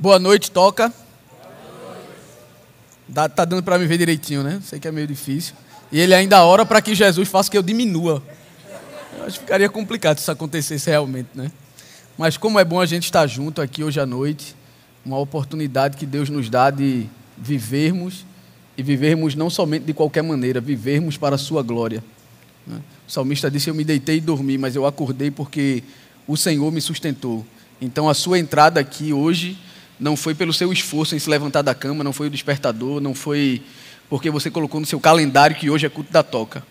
Boa noite, toca. Dá, tá dando para me ver direitinho, né? Sei que é meio difícil. E ele ainda ora para que Jesus faça que eu diminua. Eu acho que ficaria complicado se isso acontecesse realmente, né? Mas como é bom a gente estar junto aqui hoje à noite, uma oportunidade que Deus nos dá de vivermos e vivermos não somente de qualquer maneira, vivermos para a sua glória. Né? O salmista disse: Eu me deitei e dormi, mas eu acordei porque o Senhor me sustentou. Então a sua entrada aqui hoje não foi pelo seu esforço em se levantar da cama, não foi o despertador, não foi porque você colocou no seu calendário que hoje é culto da toca.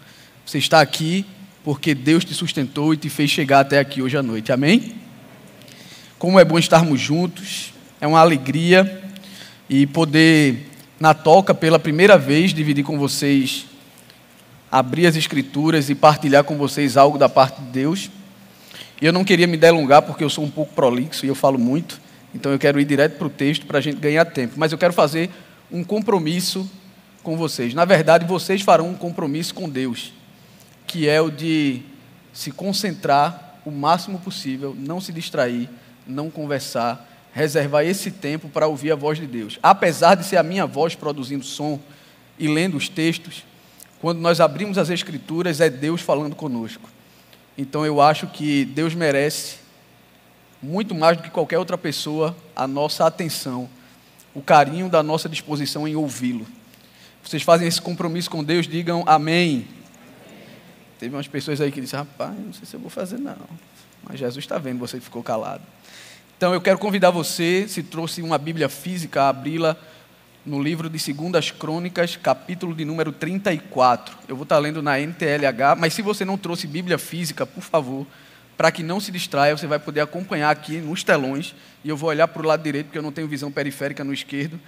Você está aqui porque Deus te sustentou e te fez chegar até aqui hoje à noite. Amém? Como é bom estarmos juntos, é uma alegria e poder, na toca, pela primeira vez, dividir com vocês, abrir as Escrituras e partilhar com vocês algo da parte de Deus. E eu não queria me delongar porque eu sou um pouco prolixo e eu falo muito. Então eu quero ir direto para o texto para a gente ganhar tempo. Mas eu quero fazer um compromisso com vocês. Na verdade, vocês farão um compromisso com Deus, que é o de se concentrar o máximo possível, não se distrair, não conversar, reservar esse tempo para ouvir a voz de Deus. Apesar de ser a minha voz produzindo som e lendo os textos, quando nós abrimos as Escrituras, é Deus falando conosco. Então eu acho que Deus merece muito mais do que qualquer outra pessoa, a nossa atenção, o carinho da nossa disposição em ouvi-lo. Vocês fazem esse compromisso com Deus, digam amém. Teve umas pessoas aí que disseram, rapaz, não sei se eu vou fazer não. Mas Jesus está vendo você ficou calado. Então eu quero convidar você, se trouxe uma Bíblia física, a abri-la no livro de Segundas Crônicas, capítulo de número 34. Eu vou estar lendo na NTLH, mas se você não trouxe Bíblia física, por favor, para que não se distraia, você vai poder acompanhar aqui nos telões. E eu vou olhar para o lado direito, porque eu não tenho visão periférica no esquerdo.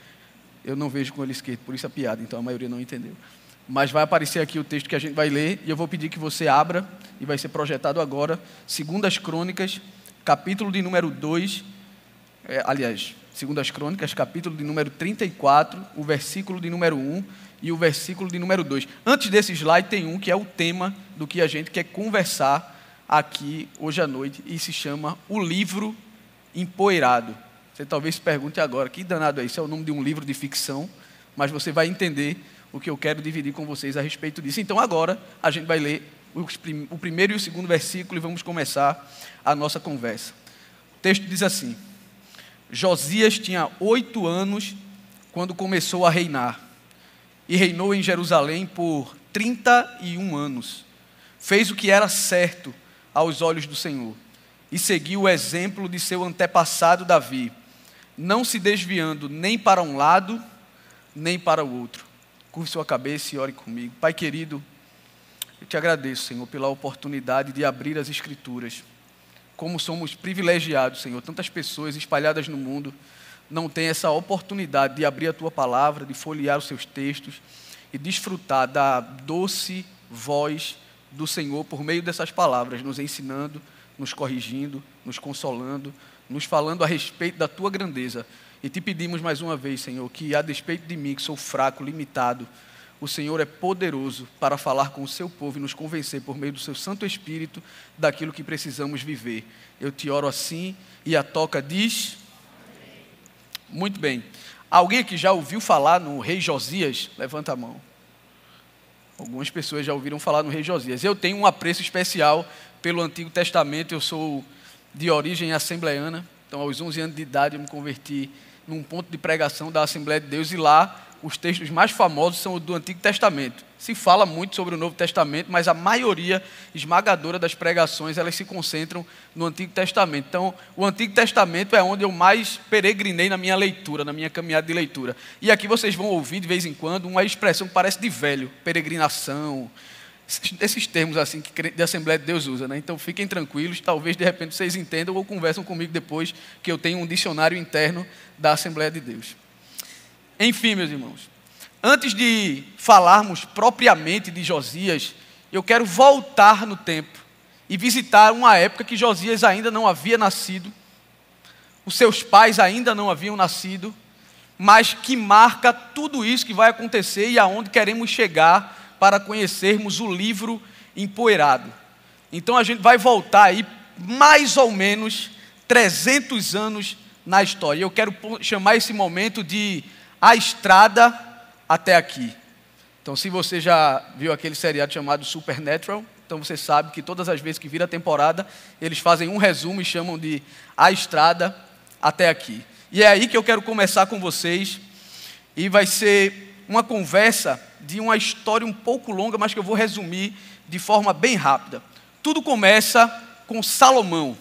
Eu não vejo com o esquerdo, por isso a piada, então a maioria não entendeu. Mas vai aparecer aqui o texto que a gente vai ler, e eu vou pedir que você abra, e vai ser projetado agora, Segundas Crônicas, capítulo de número 2, é, aliás, Segundas Crônicas, capítulo de número 34, o versículo de número 1 e o versículo de número 2. Antes desse slide tem um que é o tema do que a gente quer conversar aqui hoje à noite e se chama O Livro Empoeirado. Você talvez se pergunte agora, que danado é isso? É o nome de um livro de ficção, mas você vai entender o que eu quero dividir com vocês a respeito disso. Então agora a gente vai ler o primeiro e o segundo versículo e vamos começar a nossa conversa. O texto diz assim: Josias tinha oito anos quando começou a reinar e reinou em Jerusalém por 31 anos. Fez o que era certo aos olhos do Senhor e seguiu o exemplo de seu antepassado Davi, não se desviando nem para um lado, nem para o outro. Curve sua cabeça e ore comigo. Pai querido, eu te agradeço, Senhor, pela oportunidade de abrir as Escrituras. Como somos privilegiados, Senhor. Tantas pessoas espalhadas no mundo não têm essa oportunidade de abrir a tua palavra, de folhear os seus textos e desfrutar da doce voz do Senhor por meio dessas palavras, nos ensinando, nos corrigindo, nos consolando, nos falando a respeito da tua grandeza. E te pedimos mais uma vez, Senhor, que a despeito de mim, que sou fraco, limitado, o Senhor é poderoso para falar com o seu povo e nos convencer por meio do seu Santo Espírito daquilo que precisamos viver. Eu te oro assim e a toca diz. Muito bem. Alguém aqui já ouviu falar no rei Josias? Levanta a mão. Algumas pessoas já ouviram falar no rei Josias. Eu tenho um apreço especial pelo Antigo Testamento, eu sou de origem assembleana, então aos 11 anos de idade eu me converti num ponto de pregação da Assembleia de Deus. E lá os textos mais famosos são os do Antigo Testamento. Se fala muito sobre o Novo Testamento, mas a maioria esmagadora das pregações elas se concentram no Antigo Testamento. Então, o Antigo Testamento é onde eu mais peregrinei na minha leitura, na minha caminhada de leitura. E aqui vocês vão ouvir de vez em quando uma expressão que parece de velho, peregrinação, esses termos assim que de Assembleia de Deus usa, né? Então fiquem tranquilos, talvez de repente vocês entendam ou conversam comigo depois que eu tenho um dicionário interno da Assembleia de Deus. Enfim, meus irmãos, antes de falarmos propriamente de Josias, eu quero voltar no tempo e visitar uma época que Josias ainda não havia nascido, os seus pais ainda não haviam nascido, mas que marca tudo isso que vai acontecer e aonde queremos chegar para conhecermos o livro empoeirado. Então a gente vai voltar aí mais ou menos 300 anos na história. Eu quero chamar esse momento de A Estrada até aqui. Então, se você já viu aquele seriado chamado Supernatural, então você sabe que todas as vezes que vira a temporada, eles fazem um resumo e chamam de A Estrada até aqui. E é aí que eu quero começar com vocês, e vai ser uma conversa de uma história um pouco longa, mas que eu vou resumir de forma bem rápida. Tudo começa com Salomão.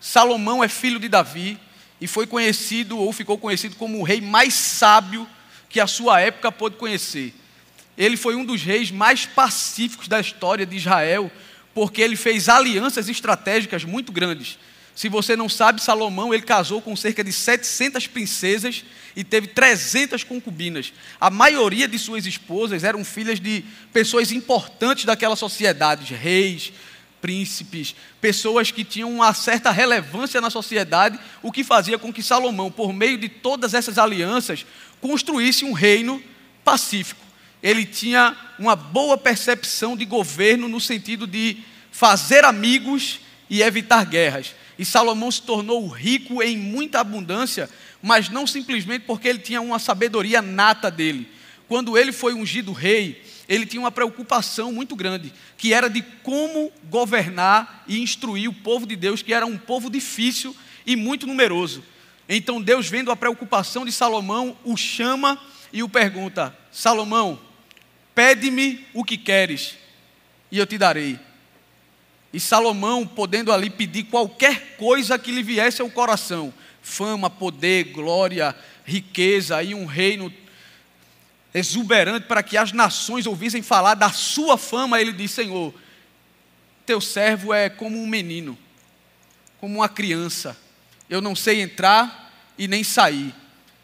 Salomão é filho de Davi e foi conhecido ou ficou conhecido como o rei mais sábio que a sua época pôde conhecer. Ele foi um dos reis mais pacíficos da história de Israel, porque ele fez alianças estratégicas muito grandes. Se você não sabe, Salomão ele casou com cerca de 700 princesas e teve 300 concubinas. A maioria de suas esposas eram filhas de pessoas importantes daquela sociedade, reis, príncipes, pessoas que tinham uma certa relevância na sociedade, o que fazia com que Salomão, por meio de todas essas alianças, construísse um reino pacífico ele tinha uma boa percepção de governo no sentido de fazer amigos e evitar guerras. E Salomão se tornou rico em muita abundância, mas não simplesmente porque ele tinha uma sabedoria nata dele. Quando ele foi ungido rei, ele tinha uma preocupação muito grande, que era de como governar e instruir o povo de Deus, que era um povo difícil e muito numeroso. Então Deus, vendo a preocupação de Salomão, o chama e o pergunta: Salomão, Pede-me o que queres, e eu te darei. E Salomão, podendo ali pedir qualquer coisa que lhe viesse ao coração, fama, poder, glória, riqueza e um reino exuberante para que as nações ouvissem falar da sua fama, ele disse: Senhor, teu servo é como um menino, como uma criança. Eu não sei entrar e nem sair.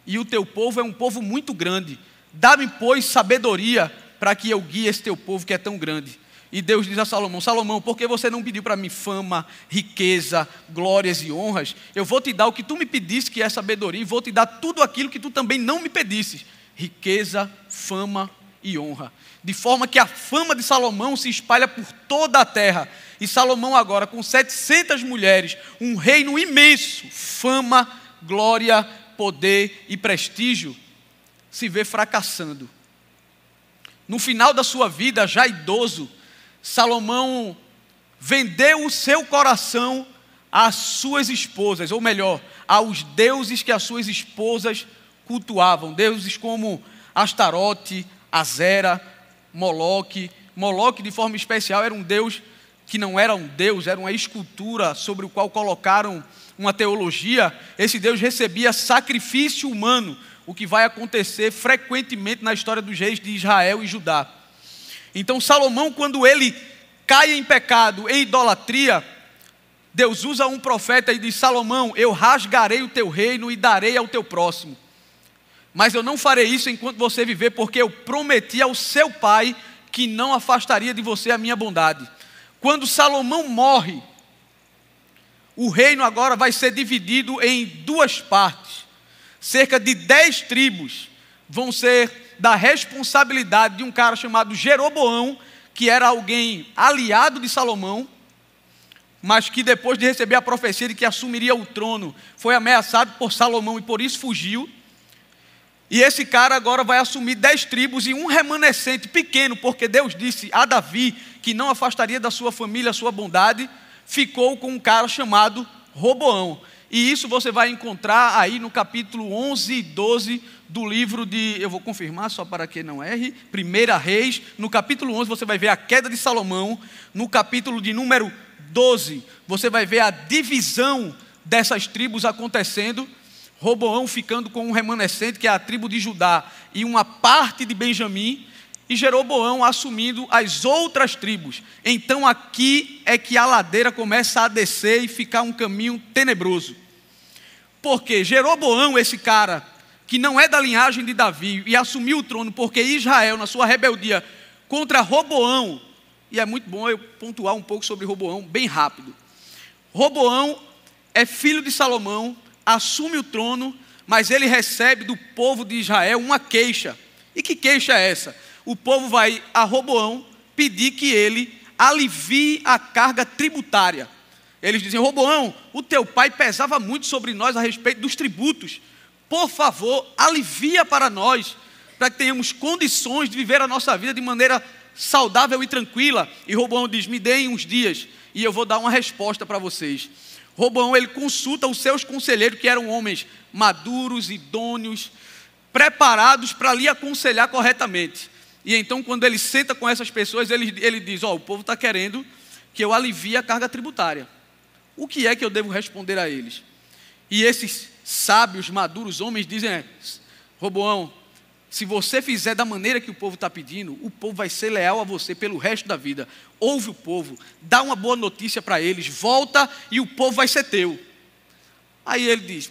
E o teu povo é um povo muito grande. Dá-me, pois, sabedoria para que eu guie esse teu povo que é tão grande. E Deus diz a Salomão: Salomão, por que você não pediu para mim fama, riqueza, glórias e honras? Eu vou te dar o que tu me pediste, que é sabedoria, e vou te dar tudo aquilo que tu também não me pedisses: riqueza, fama e honra. De forma que a fama de Salomão se espalha por toda a terra. E Salomão, agora, com 700 mulheres, um reino imenso, fama, glória, poder e prestígio, se vê fracassando no final da sua vida, já idoso, Salomão vendeu o seu coração às suas esposas, ou melhor, aos deuses que as suas esposas cultuavam, deuses como Astarote, Azera, Moloque. Moloque, de forma especial, era um deus que não era um deus, era uma escultura sobre o qual colocaram uma teologia. Esse deus recebia sacrifício humano o que vai acontecer frequentemente na história dos reis de Israel e Judá. Então, Salomão, quando ele cai em pecado, em idolatria, Deus usa um profeta e diz: Salomão, eu rasgarei o teu reino e darei ao teu próximo. Mas eu não farei isso enquanto você viver, porque eu prometi ao seu pai que não afastaria de você a minha bondade. Quando Salomão morre, o reino agora vai ser dividido em duas partes cerca de dez tribos vão ser da responsabilidade de um cara chamado Jeroboão, que era alguém aliado de Salomão, mas que depois de receber a profecia de que assumiria o trono, foi ameaçado por Salomão e por isso fugiu. E esse cara agora vai assumir dez tribos e um remanescente pequeno, porque Deus disse a Davi que não afastaria da sua família a sua bondade, ficou com um cara chamado Roboão. E isso você vai encontrar aí no capítulo 11 e 12 do livro de, eu vou confirmar só para que não erre, Primeira Reis. No capítulo 11 você vai ver a queda de Salomão. No capítulo de número 12 você vai ver a divisão dessas tribos acontecendo. Roboão ficando com um remanescente, que é a tribo de Judá, e uma parte de Benjamim, e Jeroboão assumindo as outras tribos. Então aqui é que a ladeira começa a descer e ficar um caminho tenebroso. Porque Jeroboão, esse cara que não é da linhagem de Davi e assumiu o trono porque Israel, na sua rebeldia contra Roboão, e é muito bom eu pontuar um pouco sobre Roboão bem rápido. Roboão é filho de Salomão, assume o trono, mas ele recebe do povo de Israel uma queixa. E que queixa é essa? O povo vai a Roboão pedir que ele alivie a carga tributária. Eles dizem: Roboão, o teu pai pesava muito sobre nós a respeito dos tributos. Por favor, alivia para nós, para que tenhamos condições de viver a nossa vida de maneira saudável e tranquila. E Roboão diz: Me deem uns dias e eu vou dar uma resposta para vocês. Roboão ele consulta os seus conselheiros, que eram homens maduros, idôneos, preparados para lhe aconselhar corretamente. E então, quando ele senta com essas pessoas, ele, ele diz: Ó, oh, o povo está querendo que eu alivie a carga tributária. O que é que eu devo responder a eles? E esses sábios, maduros homens dizem: é, Roboão, se você fizer da maneira que o povo está pedindo, o povo vai ser leal a você pelo resto da vida. Ouve o povo, dá uma boa notícia para eles, volta e o povo vai ser teu. Aí ele diz: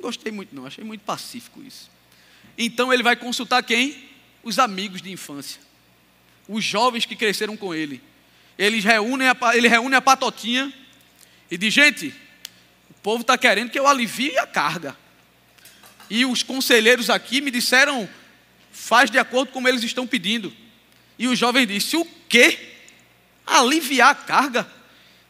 Gostei muito, não, achei muito pacífico isso. Então ele vai consultar quem? Os amigos de infância, os jovens que cresceram com ele. Eles reúnem a, ele reúne a patotinha e diz: Gente, o povo está querendo que eu alivie a carga. E os conselheiros aqui me disseram faz de acordo com eles estão pedindo. E o jovem disse: O quê? Aliviar a carga?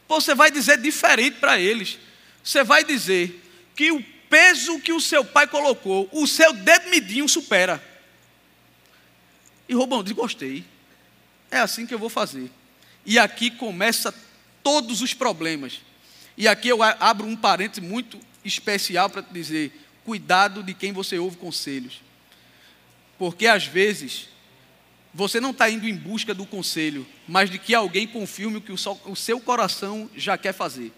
Você vai dizer diferente para eles. Você vai dizer que o peso que o seu pai colocou, o seu dedo midinho supera. E Robão diz: Gostei. É assim que eu vou fazer. E aqui começa todos os problemas. E aqui eu abro um parênteses muito especial para dizer: cuidado de quem você ouve conselhos. Porque às vezes você não está indo em busca do conselho, mas de que alguém confirme o que o seu coração já quer fazer.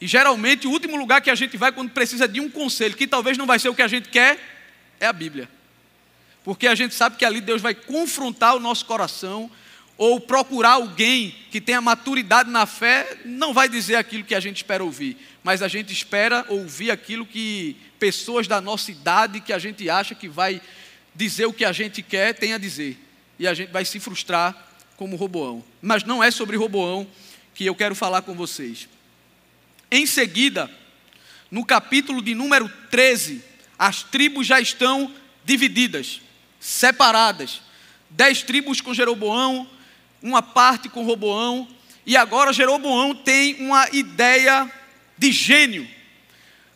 E geralmente o último lugar que a gente vai quando precisa de um conselho, que talvez não vai ser o que a gente quer, é a Bíblia. Porque a gente sabe que ali Deus vai confrontar o nosso coração, ou procurar alguém que tenha maturidade na fé, não vai dizer aquilo que a gente espera ouvir, mas a gente espera ouvir aquilo que pessoas da nossa idade que a gente acha que vai dizer o que a gente quer, tem a dizer. E a gente vai se frustrar como Roboão. Mas não é sobre Roboão que eu quero falar com vocês. Em seguida, no capítulo de número 13, as tribos já estão divididas, separadas. Dez tribos com Jeroboão, uma parte com Roboão, e agora Jeroboão tem uma ideia de gênio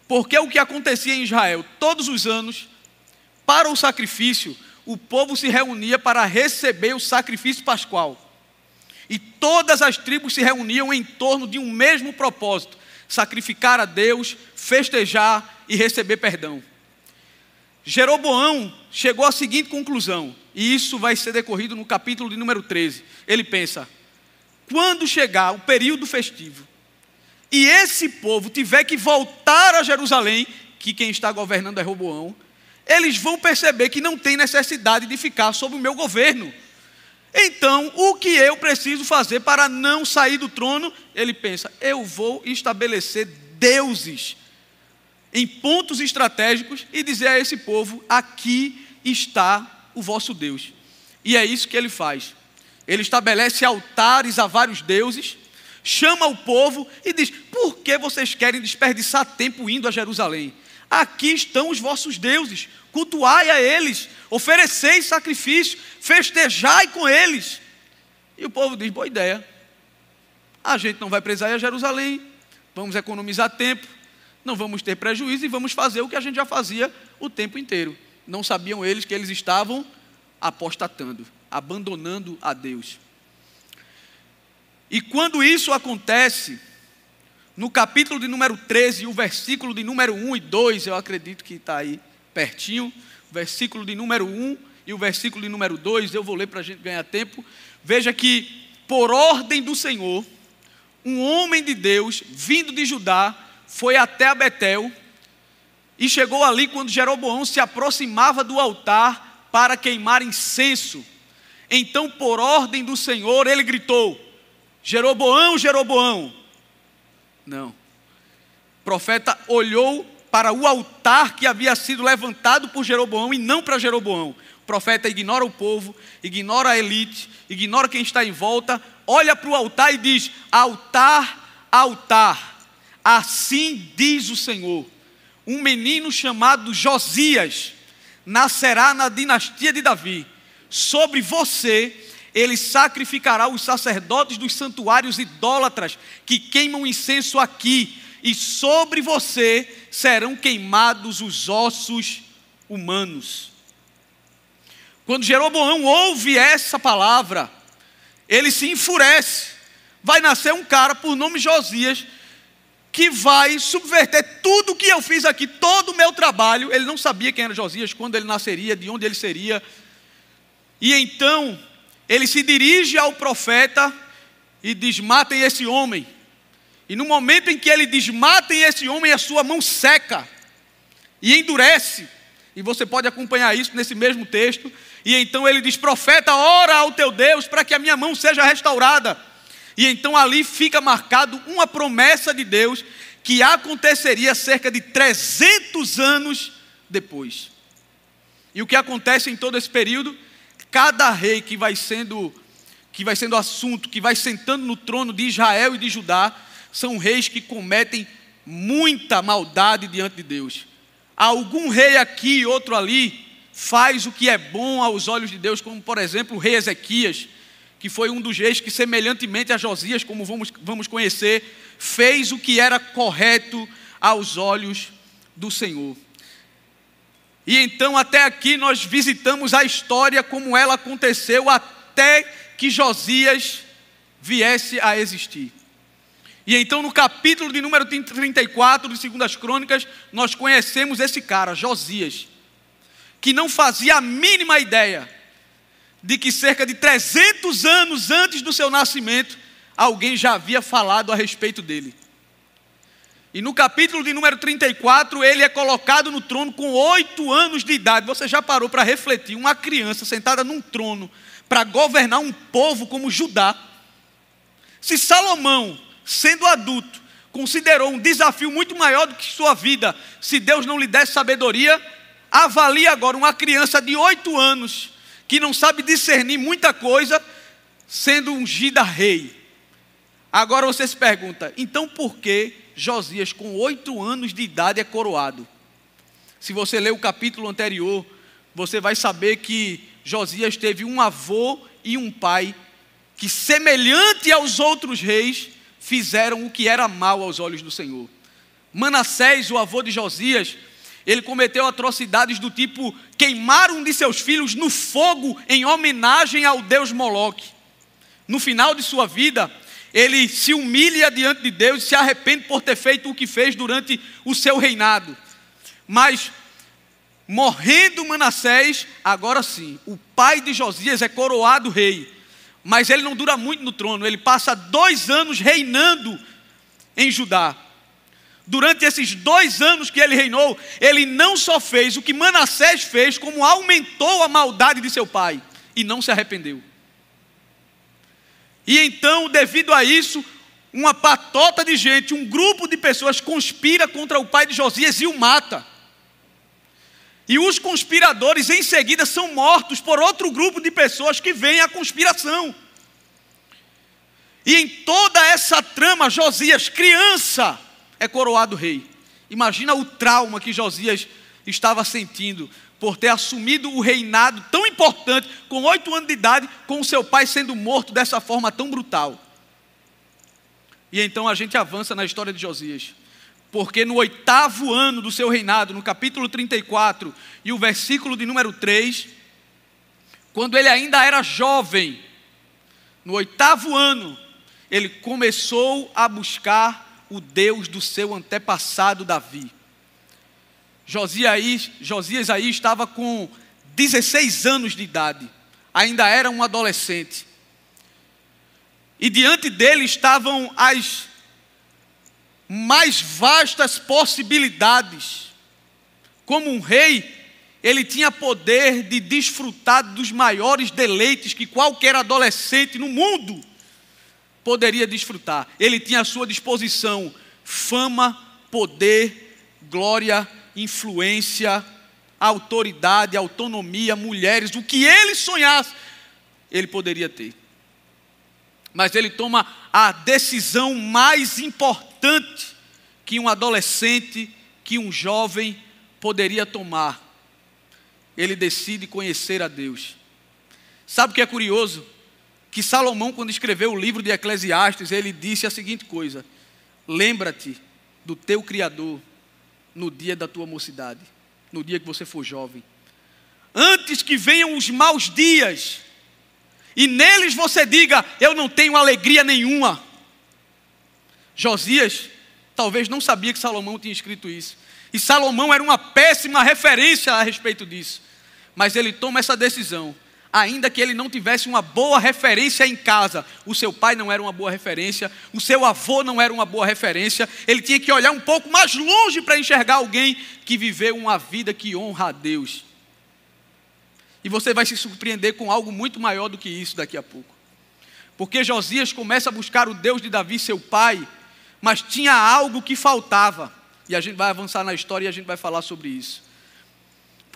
porque o que acontecia em Israel, todos os anos, para o sacrifício, o povo se reunia para receber o sacrifício pascual. E todas as tribos se reuniam em torno de um mesmo propósito: sacrificar a Deus, festejar e receber perdão. Jeroboão chegou à seguinte conclusão, e isso vai ser decorrido no capítulo de número 13. Ele pensa: quando chegar o período festivo, e esse povo tiver que voltar a Jerusalém, que quem está governando é Roboão, eles vão perceber que não tem necessidade de ficar sob o meu governo. Então, o que eu preciso fazer para não sair do trono? Ele pensa: eu vou estabelecer deuses em pontos estratégicos e dizer a esse povo: aqui está o vosso Deus. E é isso que ele faz. Ele estabelece altares a vários deuses chama o povo e diz: Por que vocês querem desperdiçar tempo indo a Jerusalém? Aqui estão os vossos deuses, cultuai a eles, ofereceis sacrifício, festejai com eles. E o povo diz: Boa ideia. A gente não vai precisar ir a Jerusalém, vamos economizar tempo, não vamos ter prejuízo e vamos fazer o que a gente já fazia o tempo inteiro. Não sabiam eles que eles estavam apostatando, abandonando a Deus. E quando isso acontece, no capítulo de número 13, o versículo de número 1 e 2, eu acredito que está aí pertinho, o versículo de número 1 e o versículo de número 2, eu vou ler para a gente ganhar tempo. Veja que, por ordem do Senhor, um homem de Deus, vindo de Judá, foi até a Betel e chegou ali quando Jeroboão se aproximava do altar para queimar incenso. Então, por ordem do Senhor, ele gritou: Jeroboão, Jeroboão. Não. O profeta olhou para o altar que havia sido levantado por Jeroboão e não para Jeroboão. O profeta ignora o povo, ignora a elite, ignora quem está em volta, olha para o altar e diz: Altar, altar, assim diz o Senhor: um menino chamado Josias nascerá na dinastia de Davi. Sobre você ele sacrificará os sacerdotes dos santuários idólatras que queimam incenso aqui, e sobre você serão queimados os ossos humanos. Quando Jeroboão ouve essa palavra, ele se enfurece. Vai nascer um cara por nome Josias que vai subverter tudo o que eu fiz aqui, todo o meu trabalho. Ele não sabia quem era Josias, quando ele nasceria, de onde ele seria. E então ele se dirige ao profeta e diz: Matem esse homem. E no momento em que ele diz: Matem esse homem, a sua mão seca e endurece. E você pode acompanhar isso nesse mesmo texto. E então ele diz: Profeta, ora ao teu Deus para que a minha mão seja restaurada. E então ali fica marcado uma promessa de Deus que aconteceria cerca de 300 anos depois. E o que acontece em todo esse período? Cada rei que vai sendo que vai sendo assunto, que vai sentando no trono de Israel e de Judá, são reis que cometem muita maldade diante de Deus. Algum rei aqui outro ali faz o que é bom aos olhos de Deus, como por exemplo o rei Ezequias, que foi um dos reis que, semelhantemente a Josias, como vamos, vamos conhecer, fez o que era correto aos olhos do Senhor. E então, até aqui, nós visitamos a história como ela aconteceu até que Josias viesse a existir. E então, no capítulo de número 34 de Segundas Crônicas, nós conhecemos esse cara, Josias, que não fazia a mínima ideia de que cerca de 300 anos antes do seu nascimento, alguém já havia falado a respeito dele. E no capítulo de número 34, ele é colocado no trono com oito anos de idade. Você já parou para refletir? Uma criança sentada num trono para governar um povo como Judá. Se Salomão, sendo adulto, considerou um desafio muito maior do que sua vida, se Deus não lhe desse sabedoria, avalie agora uma criança de oito anos que não sabe discernir muita coisa, sendo ungida rei. Agora você se pergunta, então por que Josias, com oito anos de idade, é coroado? Se você ler o capítulo anterior, você vai saber que Josias teve um avô e um pai que, semelhante aos outros reis, fizeram o que era mal aos olhos do Senhor. Manassés, o avô de Josias, ele cometeu atrocidades do tipo queimar um de seus filhos no fogo em homenagem ao deus Moloque. No final de sua vida, ele se humilha diante de Deus e se arrepende por ter feito o que fez durante o seu reinado. Mas, morrendo Manassés, agora sim, o pai de Josias é coroado rei. Mas ele não dura muito no trono, ele passa dois anos reinando em Judá durante esses dois anos que ele reinou, ele não só fez o que Manassés fez, como aumentou a maldade de seu pai e não se arrependeu. E então, devido a isso, uma patota de gente, um grupo de pessoas conspira contra o pai de Josias e o mata. E os conspiradores em seguida são mortos por outro grupo de pessoas que vem à conspiração. E em toda essa trama, Josias, criança, é coroado rei. Imagina o trauma que Josias estava sentindo por ter assumido o reinado tão importante, com oito anos de idade, com o seu pai sendo morto dessa forma tão brutal. E então a gente avança na história de Josias. Porque no oitavo ano do seu reinado, no capítulo 34 e o versículo de número 3, quando ele ainda era jovem, no oitavo ano, ele começou a buscar o Deus do seu antepassado Davi. Josias, Josias aí estava com 16 anos de idade, ainda era um adolescente. E diante dele estavam as mais vastas possibilidades. Como um rei, ele tinha poder de desfrutar dos maiores deleites que qualquer adolescente no mundo poderia desfrutar. Ele tinha à sua disposição fama, poder, glória, influência, autoridade, autonomia, mulheres, o que ele sonhasse, ele poderia ter. Mas ele toma a decisão mais importante que um adolescente, que um jovem poderia tomar. Ele decide conhecer a Deus. Sabe o que é curioso? que Salomão, quando escreveu o livro de Eclesiastes, ele disse a seguinte coisa: Lembra-te do teu Criador no dia da tua mocidade, no dia que você for jovem. Antes que venham os maus dias, e neles você diga: Eu não tenho alegria nenhuma. Josias talvez não sabia que Salomão tinha escrito isso. E Salomão era uma péssima referência a respeito disso. Mas ele toma essa decisão, ainda que ele não tivesse uma boa referência em casa. O seu pai não era uma boa referência, o seu avô não era uma boa referência. Ele tinha que olhar um pouco mais longe para enxergar alguém que viveu uma vida que honra a Deus. E você vai se surpreender com algo muito maior do que isso daqui a pouco. Porque Josias começa a buscar o Deus de Davi, seu pai, mas tinha algo que faltava. E a gente vai avançar na história e a gente vai falar sobre isso.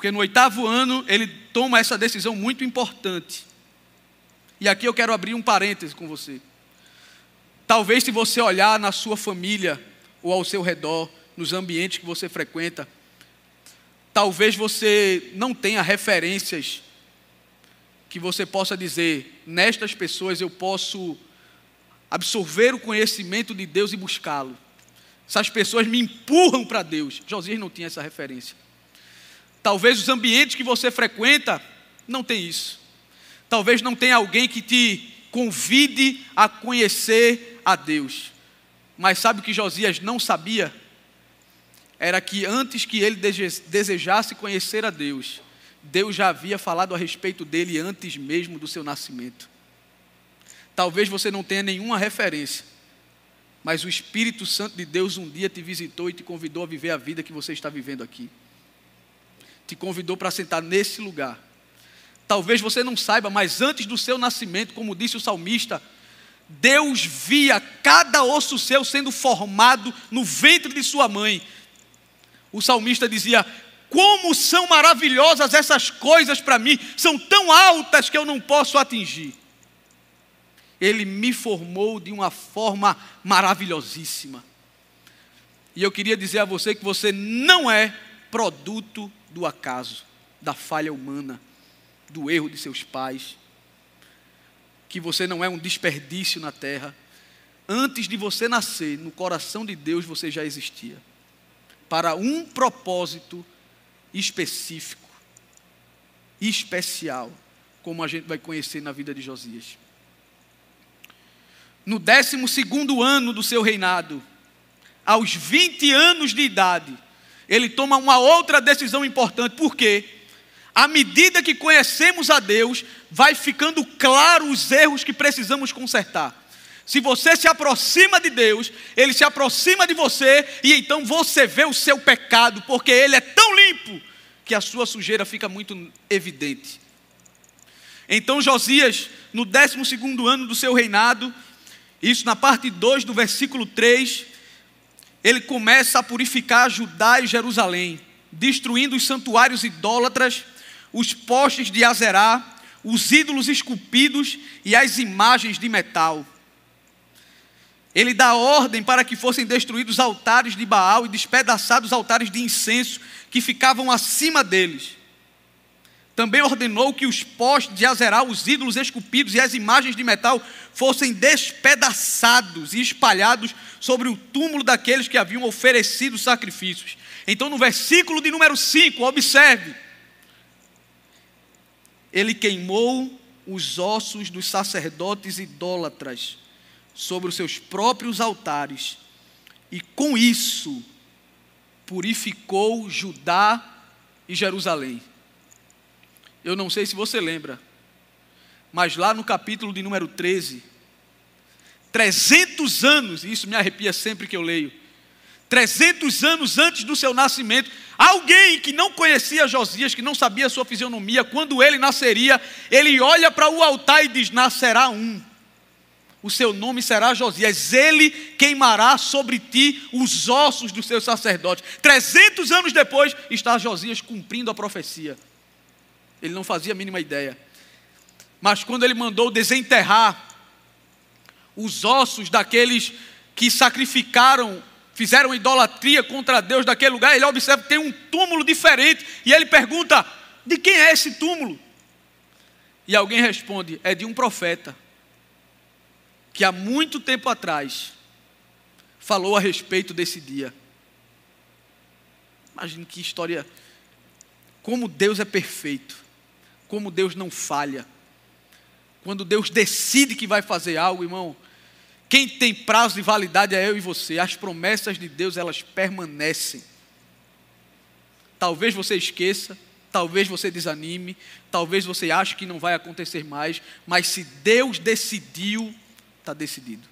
Porque no oitavo ano ele toma essa decisão muito importante. E aqui eu quero abrir um parêntese com você. Talvez se você olhar na sua família ou ao seu redor, nos ambientes que você frequenta, talvez você não tenha referências que você possa dizer, nestas pessoas eu posso absorver o conhecimento de Deus e buscá-lo. Essas pessoas me empurram para Deus. Josias não tinha essa referência. Talvez os ambientes que você frequenta não tem isso. Talvez não tenha alguém que te convide a conhecer a Deus. Mas sabe o que Josias não sabia? Era que antes que ele desejasse conhecer a Deus, Deus já havia falado a respeito dele antes mesmo do seu nascimento. Talvez você não tenha nenhuma referência, mas o Espírito Santo de Deus um dia te visitou e te convidou a viver a vida que você está vivendo aqui. Te convidou para sentar nesse lugar. Talvez você não saiba, mas antes do seu nascimento, como disse o salmista, Deus via cada osso seu sendo formado no ventre de sua mãe. O salmista dizia: Como são maravilhosas essas coisas para mim, são tão altas que eu não posso atingir. Ele me formou de uma forma maravilhosíssima. E eu queria dizer a você que você não é produto do acaso, da falha humana, do erro de seus pais, que você não é um desperdício na terra. Antes de você nascer, no coração de Deus você já existia, para um propósito específico, especial, como a gente vai conhecer na vida de Josias. No 12 ano do seu reinado, aos 20 anos de idade, ele toma uma outra decisão importante, porque à medida que conhecemos a Deus, vai ficando claro os erros que precisamos consertar. Se você se aproxima de Deus, Ele se aproxima de você, e então você vê o seu pecado, porque Ele é tão limpo que a sua sujeira fica muito evidente. Então Josias, no 12 ano do seu reinado, isso na parte 2 do versículo 3, ele começa a purificar Judá e Jerusalém, destruindo os santuários idólatras, os postes de Azerá, os ídolos esculpidos e as imagens de metal. Ele dá ordem para que fossem destruídos os altares de Baal e despedaçados os altares de incenso que ficavam acima deles. Também ordenou que os postes de Azerá, os ídolos esculpidos e as imagens de metal fossem despedaçados e espalhados sobre o túmulo daqueles que haviam oferecido sacrifícios. Então, no versículo de número 5, observe: ele queimou os ossos dos sacerdotes idólatras sobre os seus próprios altares, e com isso purificou Judá e Jerusalém. Eu não sei se você lembra, mas lá no capítulo de número 13, 300 anos, e isso me arrepia sempre que eu leio, 300 anos antes do seu nascimento, alguém que não conhecia Josias, que não sabia sua fisionomia, quando ele nasceria, ele olha para o altar e diz: Nascerá um, o seu nome será Josias, ele queimará sobre ti os ossos dos seus sacerdotes. 300 anos depois, está Josias cumprindo a profecia. Ele não fazia a mínima ideia. Mas quando ele mandou desenterrar os ossos daqueles que sacrificaram, fizeram idolatria contra Deus daquele lugar, ele observa que tem um túmulo diferente e ele pergunta: de quem é esse túmulo? E alguém responde: é de um profeta. que há muito tempo atrás falou a respeito desse dia. Imagine que história, como Deus é perfeito, como Deus não falha. Quando Deus decide que vai fazer algo, irmão, quem tem prazo de validade é eu e você. As promessas de Deus, elas permanecem. Talvez você esqueça, talvez você desanime, talvez você ache que não vai acontecer mais, mas se Deus decidiu, está decidido.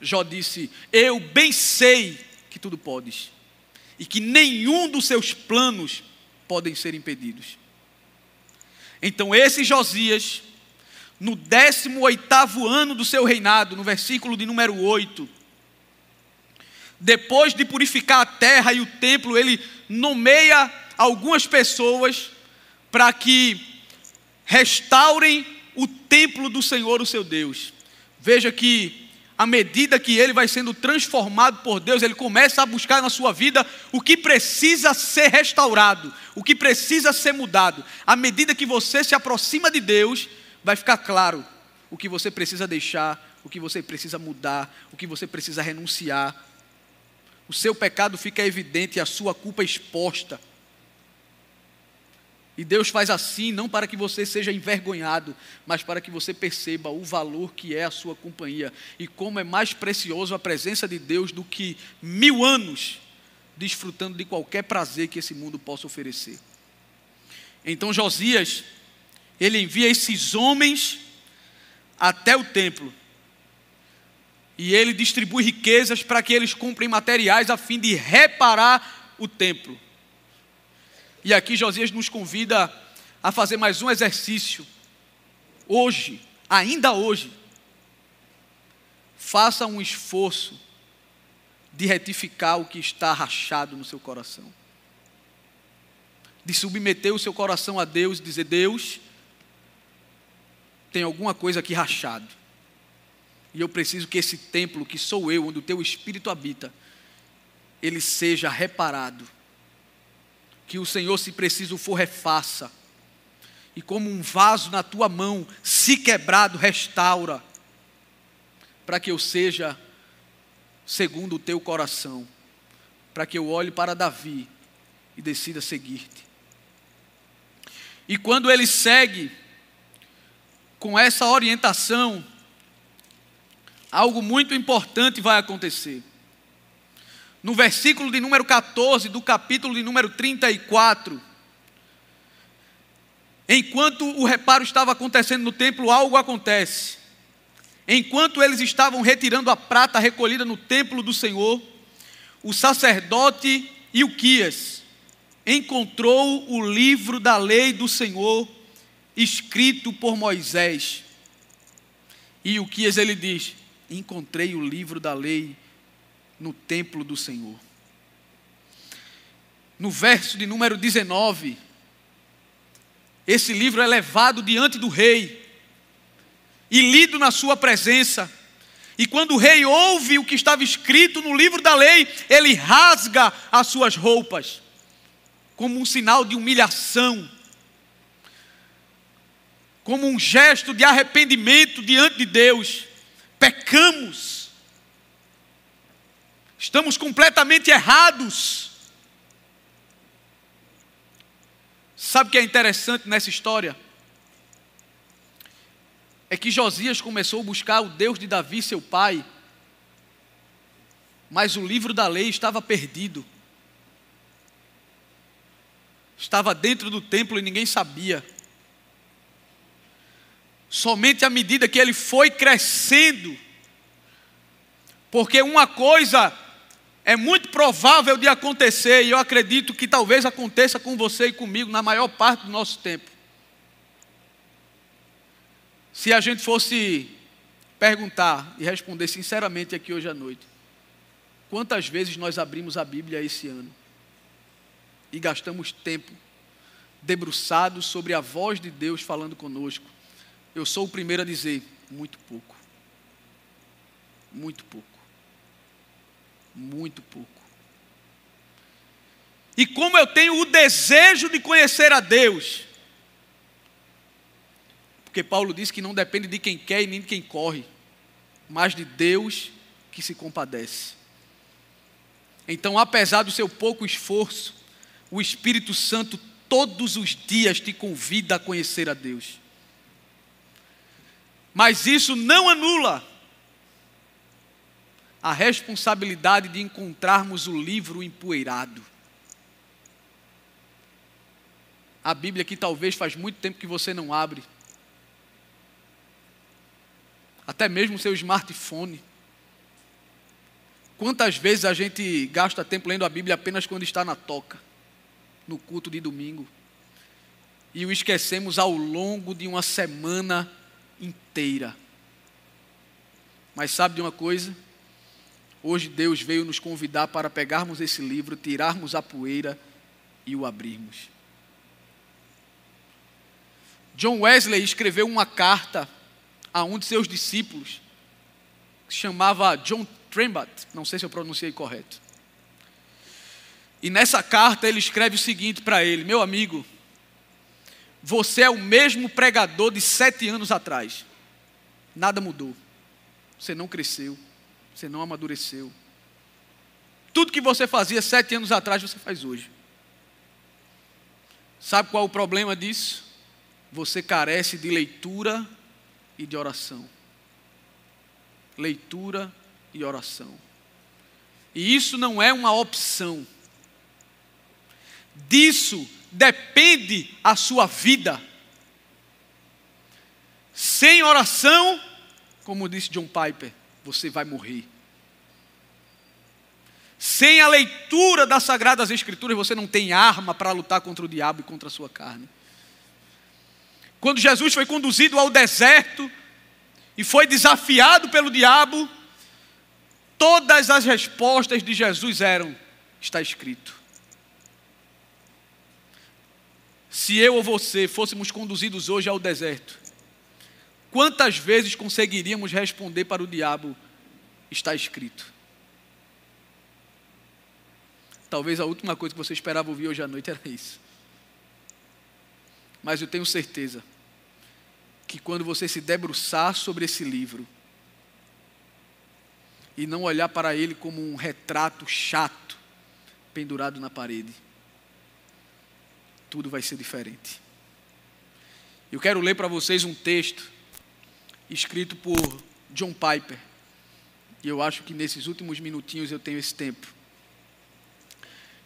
Jó disse: Eu bem sei que tudo podes, e que nenhum dos seus planos podem ser impedidos. Então, esse Josias, no 18 ano do seu reinado, no versículo de número 8, depois de purificar a terra e o templo, ele nomeia algumas pessoas para que restaurem o templo do Senhor, o seu Deus. Veja que à medida que ele vai sendo transformado por Deus, ele começa a buscar na sua vida o que precisa ser restaurado, o que precisa ser mudado. À medida que você se aproxima de Deus, vai ficar claro o que você precisa deixar, o que você precisa mudar, o que você precisa renunciar. O seu pecado fica evidente e a sua culpa exposta. E Deus faz assim não para que você seja envergonhado, mas para que você perceba o valor que é a sua companhia e como é mais precioso a presença de Deus do que mil anos desfrutando de qualquer prazer que esse mundo possa oferecer. Então Josias, ele envia esses homens até o templo e ele distribui riquezas para que eles comprem materiais a fim de reparar o templo. E aqui Josias nos convida a fazer mais um exercício. Hoje, ainda hoje, faça um esforço de retificar o que está rachado no seu coração. De submeter o seu coração a Deus e dizer: Deus, tem alguma coisa aqui rachado. E eu preciso que esse templo, que sou eu, onde o teu espírito habita, ele seja reparado que o Senhor, se preciso for, refaça. E como um vaso na tua mão, se quebrado, restaura, para que eu seja segundo o teu coração, para que eu olhe para Davi e decida seguir-te. E quando ele segue com essa orientação, algo muito importante vai acontecer no versículo de número 14 do capítulo de número 34. Enquanto o reparo estava acontecendo no templo, algo acontece. Enquanto eles estavam retirando a prata recolhida no templo do Senhor, o sacerdote Ilquias encontrou o livro da lei do Senhor escrito por Moisés. E Ilquias ele diz: Encontrei o livro da lei no templo do Senhor. No verso de número 19, esse livro é levado diante do rei e lido na sua presença. E quando o rei ouve o que estava escrito no livro da lei, ele rasga as suas roupas, como um sinal de humilhação, como um gesto de arrependimento diante de Deus. Pecamos Estamos completamente errados. Sabe o que é interessante nessa história? É que Josias começou a buscar o Deus de Davi, seu pai, mas o livro da lei estava perdido. Estava dentro do templo e ninguém sabia. Somente à medida que ele foi crescendo, porque uma coisa é muito provável de acontecer, e eu acredito que talvez aconteça com você e comigo na maior parte do nosso tempo. Se a gente fosse perguntar e responder sinceramente aqui hoje à noite, quantas vezes nós abrimos a Bíblia esse ano e gastamos tempo debruçados sobre a voz de Deus falando conosco? Eu sou o primeiro a dizer, muito pouco. Muito pouco. Muito pouco. E como eu tenho o desejo de conhecer a Deus, porque Paulo diz que não depende de quem quer e nem de quem corre, mas de Deus que se compadece. Então, apesar do seu pouco esforço, o Espírito Santo todos os dias te convida a conhecer a Deus. Mas isso não anula a responsabilidade de encontrarmos o livro empoeirado. A Bíblia que talvez faz muito tempo que você não abre. Até mesmo o seu smartphone. Quantas vezes a gente gasta tempo lendo a Bíblia apenas quando está na toca, no culto de domingo, e o esquecemos ao longo de uma semana inteira. Mas sabe de uma coisa? Hoje Deus veio nos convidar para pegarmos esse livro, tirarmos a poeira e o abrirmos. John Wesley escreveu uma carta a um de seus discípulos, que se chamava John Trembat, não sei se eu pronunciei correto. E nessa carta ele escreve o seguinte para ele: Meu amigo, você é o mesmo pregador de sete anos atrás, nada mudou, você não cresceu, você não amadureceu. Tudo que você fazia sete anos atrás, você faz hoje. Sabe qual é o problema disso? Você carece de leitura e de oração. Leitura e oração. E isso não é uma opção. Disso depende a sua vida. Sem oração, como disse John Piper, você vai morrer. Sem a leitura das Sagradas Escrituras, você não tem arma para lutar contra o diabo e contra a sua carne. Quando Jesus foi conduzido ao deserto e foi desafiado pelo diabo, Todas as respostas de Jesus eram: está escrito. Se eu ou você fôssemos conduzidos hoje ao deserto, quantas vezes conseguiríamos responder para o diabo: está escrito? Talvez a última coisa que você esperava ouvir hoje à noite era isso. Mas eu tenho certeza que quando você se debruçar sobre esse livro, e não olhar para ele como um retrato chato pendurado na parede. Tudo vai ser diferente. Eu quero ler para vocês um texto escrito por John Piper. E eu acho que nesses últimos minutinhos eu tenho esse tempo.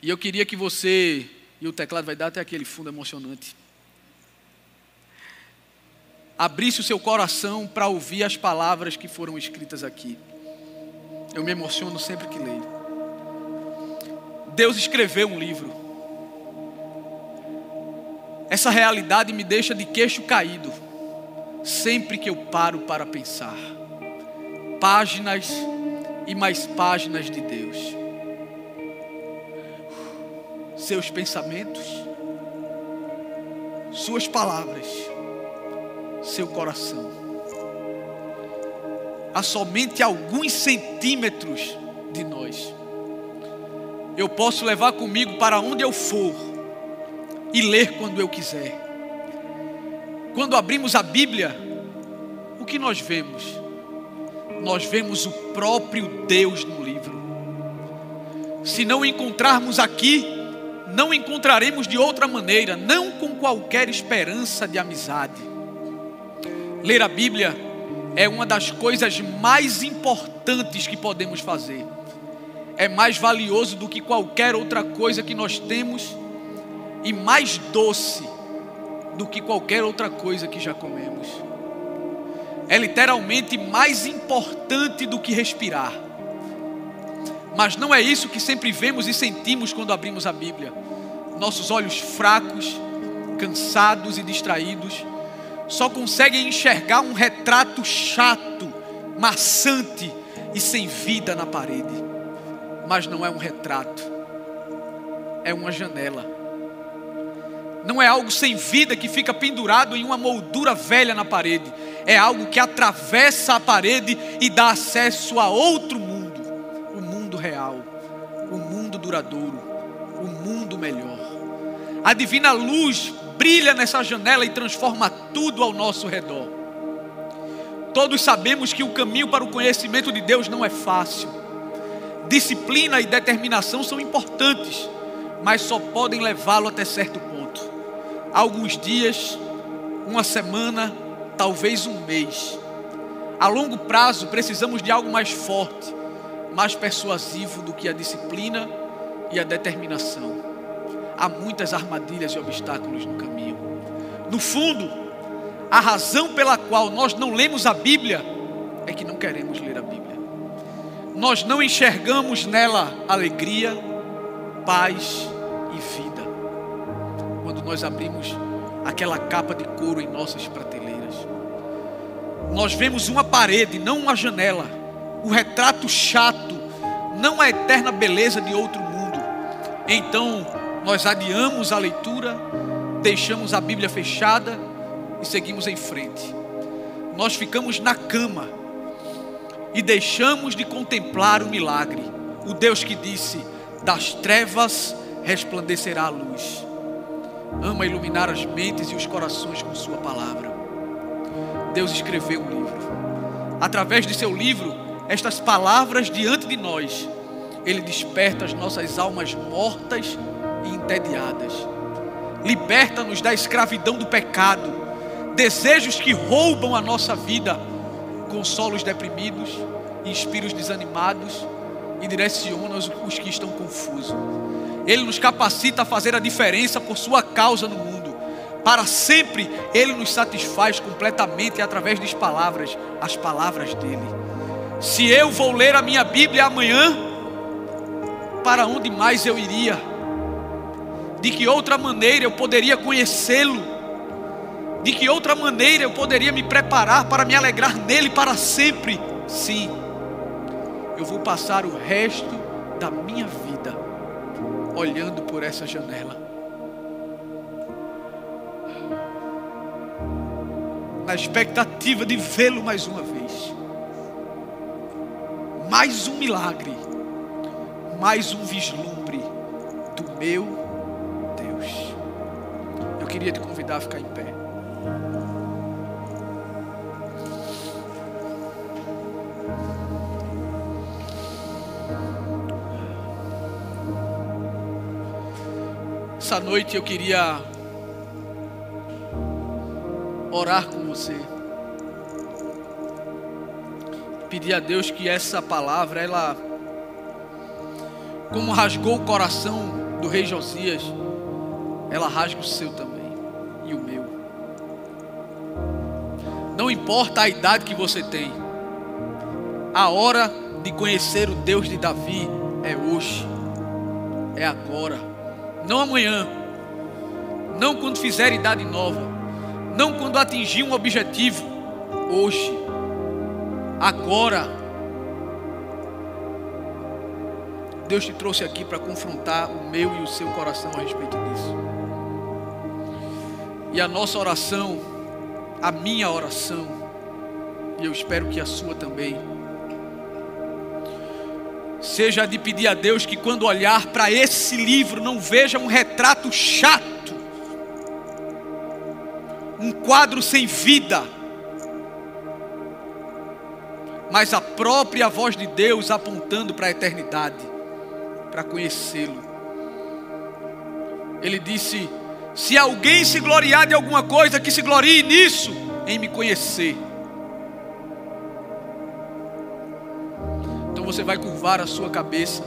E eu queria que você, e o teclado vai dar até aquele fundo emocionante, abrisse o seu coração para ouvir as palavras que foram escritas aqui. Eu me emociono sempre que leio. Deus escreveu um livro. Essa realidade me deixa de queixo caído sempre que eu paro para pensar. Páginas e mais páginas de Deus. Seus pensamentos, suas palavras, seu coração a somente alguns centímetros de nós. Eu posso levar comigo para onde eu for e ler quando eu quiser. Quando abrimos a Bíblia, o que nós vemos? Nós vemos o próprio Deus no livro. Se não encontrarmos aqui, não encontraremos de outra maneira, não com qualquer esperança de amizade. Ler a Bíblia é uma das coisas mais importantes que podemos fazer. É mais valioso do que qualquer outra coisa que nós temos e mais doce do que qualquer outra coisa que já comemos. É literalmente mais importante do que respirar. Mas não é isso que sempre vemos e sentimos quando abrimos a Bíblia. Nossos olhos fracos, cansados e distraídos só conseguem enxergar um retrato chato, maçante e sem vida na parede. Mas não é um retrato, é uma janela. Não é algo sem vida que fica pendurado em uma moldura velha na parede. É algo que atravessa a parede e dá acesso a outro mundo o mundo real, o mundo duradouro, o mundo melhor. A divina luz brilha nessa janela e transforma tudo ao nosso redor. Todos sabemos que o caminho para o conhecimento de Deus não é fácil. Disciplina e determinação são importantes, mas só podem levá-lo até certo ponto. Alguns dias, uma semana, talvez um mês. A longo prazo, precisamos de algo mais forte, mais persuasivo do que a disciplina e a determinação. Há muitas armadilhas e obstáculos no caminho. No fundo, a razão pela qual nós não lemos a Bíblia é que não queremos ler a Bíblia. Nós não enxergamos nela alegria, paz e vida. Nós abrimos aquela capa de couro em nossas prateleiras nós vemos uma parede, não uma janela, o retrato chato, não a eterna beleza de outro mundo. Então, nós adiamos a leitura, deixamos a Bíblia fechada e seguimos em frente. Nós ficamos na cama e deixamos de contemplar o milagre, o Deus que disse: das trevas resplandecerá a luz. Ama iluminar as mentes e os corações com Sua palavra. Deus escreveu um livro. Através de seu livro, estas palavras diante de nós, Ele desperta as nossas almas mortas e entediadas. Liberta-nos da escravidão do pecado, desejos que roubam a nossa vida, consola os deprimidos, inspira os desanimados e direciona os que estão confusos. Ele nos capacita a fazer a diferença por sua causa no mundo para sempre Ele nos satisfaz completamente através das palavras, as palavras dele. Se eu vou ler a minha Bíblia amanhã, para onde mais eu iria? De que outra maneira eu poderia conhecê-lo? De que outra maneira eu poderia me preparar para me alegrar nele para sempre? Sim, eu vou passar o resto da minha vida olhando por essa janela na expectativa de vê-lo mais uma vez. Mais um milagre, mais um vislumbre do meu Deus. Eu queria te convidar a ficar em pé. Essa noite eu queria orar com você. Pedir a Deus que essa palavra, ela, como rasgou o coração do rei Josias, ela rasga o seu também e o meu. Não importa a idade que você tem, a hora de conhecer o Deus de Davi é hoje, é agora, não amanhã, não quando fizer idade nova não quando atingir um objetivo, hoje, agora. Deus te trouxe aqui para confrontar o meu e o seu coração a respeito disso. E a nossa oração, a minha oração, e eu espero que a sua também, seja de pedir a Deus que quando olhar para esse livro não veja um retrato chato um quadro sem vida, mas a própria voz de Deus apontando para a eternidade, para conhecê-lo. Ele disse: Se alguém se gloriar de alguma coisa, que se glorie nisso, em me conhecer. Você vai curvar a sua cabeça.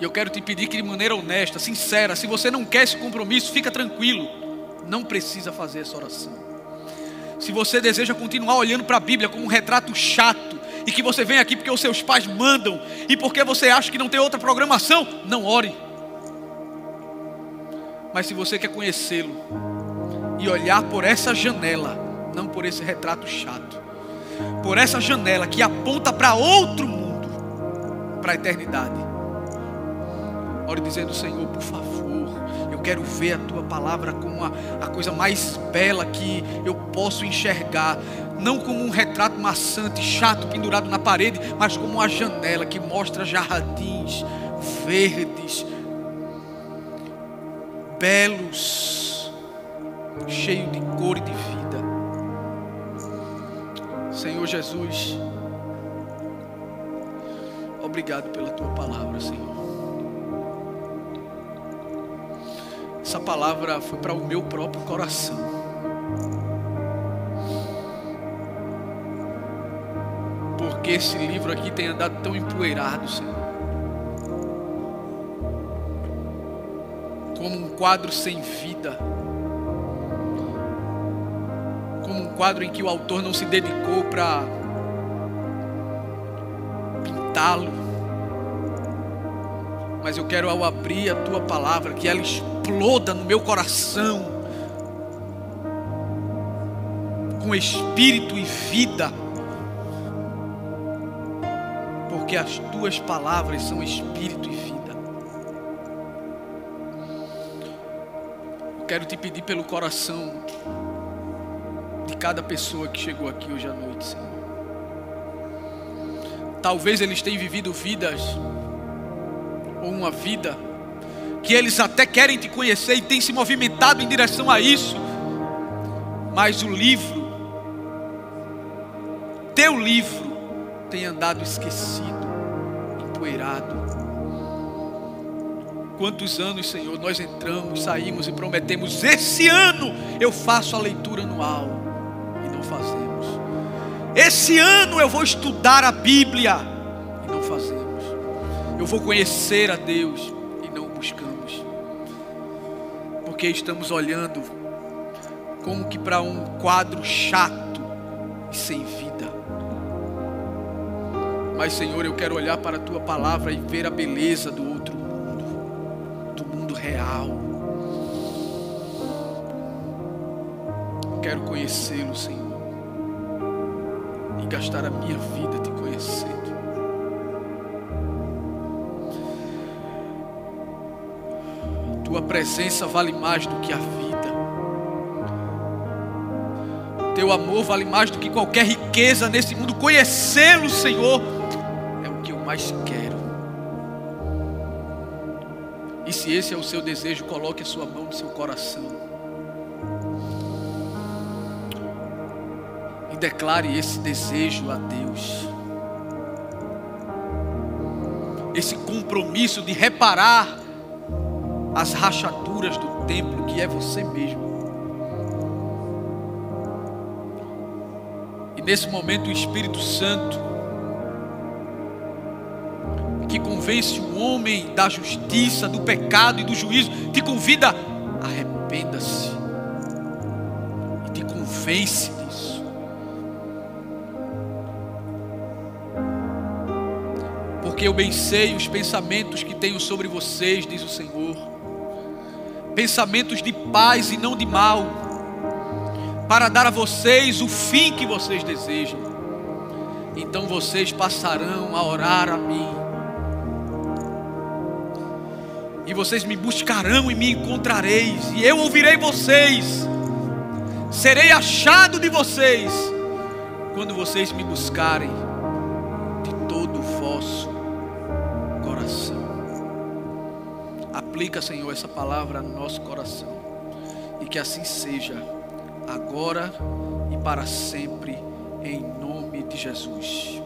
E eu quero te pedir que de maneira honesta, sincera, se você não quer esse compromisso, fica tranquilo não precisa fazer essa oração. Se você deseja continuar olhando para a Bíblia como um retrato chato, e que você vem aqui porque os seus pais mandam, e porque você acha que não tem outra programação, não ore. Mas se você quer conhecê-lo e olhar por essa janela, não por esse retrato chato, por essa janela que aponta para outro mundo, para a eternidade, ore dizendo: Senhor, por favor quero ver a tua palavra como a, a coisa mais bela que eu posso enxergar. Não como um retrato maçante, chato, pendurado na parede, mas como uma janela que mostra jardins verdes, belos, cheio de cor e de vida. Senhor Jesus, obrigado pela tua palavra, Senhor. Essa palavra foi para o meu próprio coração. Porque esse livro aqui tem andado tão empoeirado, Senhor. Como um quadro sem vida. Quadro em que o autor não se dedicou para pintá-lo. Mas eu quero, ao abrir a tua palavra, que ela exploda no meu coração com espírito e vida, porque as tuas palavras são espírito e vida. Eu quero te pedir pelo coração de cada pessoa que chegou aqui hoje à noite, Senhor. Talvez eles tenham vivido vidas ou uma vida que eles até querem te conhecer e têm se movimentado em direção a isso, mas o livro, teu livro, tem andado esquecido, empoeirado. Quantos anos, Senhor, nós entramos, saímos e prometemos: esse ano eu faço a leitura anual fazemos. Esse ano eu vou estudar a Bíblia e não fazemos. Eu vou conhecer a Deus buscamos. Porque estamos olhando como que para um quadro chato e sem vida. Mas, Senhor, eu quero olhar para a tua palavra e ver a beleza do outro mundo, do mundo real. Quero conhecê-lo, Senhor, e gastar a minha vida te conhecendo. Tua presença vale mais do que a vida. Teu amor vale mais do que qualquer riqueza nesse mundo. Conhecê-lo, Senhor, é o que eu mais quero. E se esse é o seu desejo, coloque a sua mão no seu coração. E declare esse desejo a Deus. Esse compromisso de reparar as rachaduras do templo que é você mesmo. E nesse momento o Espírito Santo, que convence o homem da justiça, do pecado e do juízo, te convida, arrependa-se e te convence eu bem sei os pensamentos que tenho sobre vocês, diz o Senhor pensamentos de paz e não de mal, para dar a vocês o fim que vocês desejam. Então vocês passarão a orar a mim. E vocês me buscarão e me encontrareis, e eu ouvirei vocês. Serei achado de vocês quando vocês me buscarem Aplica, Senhor, essa palavra no nosso coração. E que assim seja, agora e para sempre, em nome de Jesus.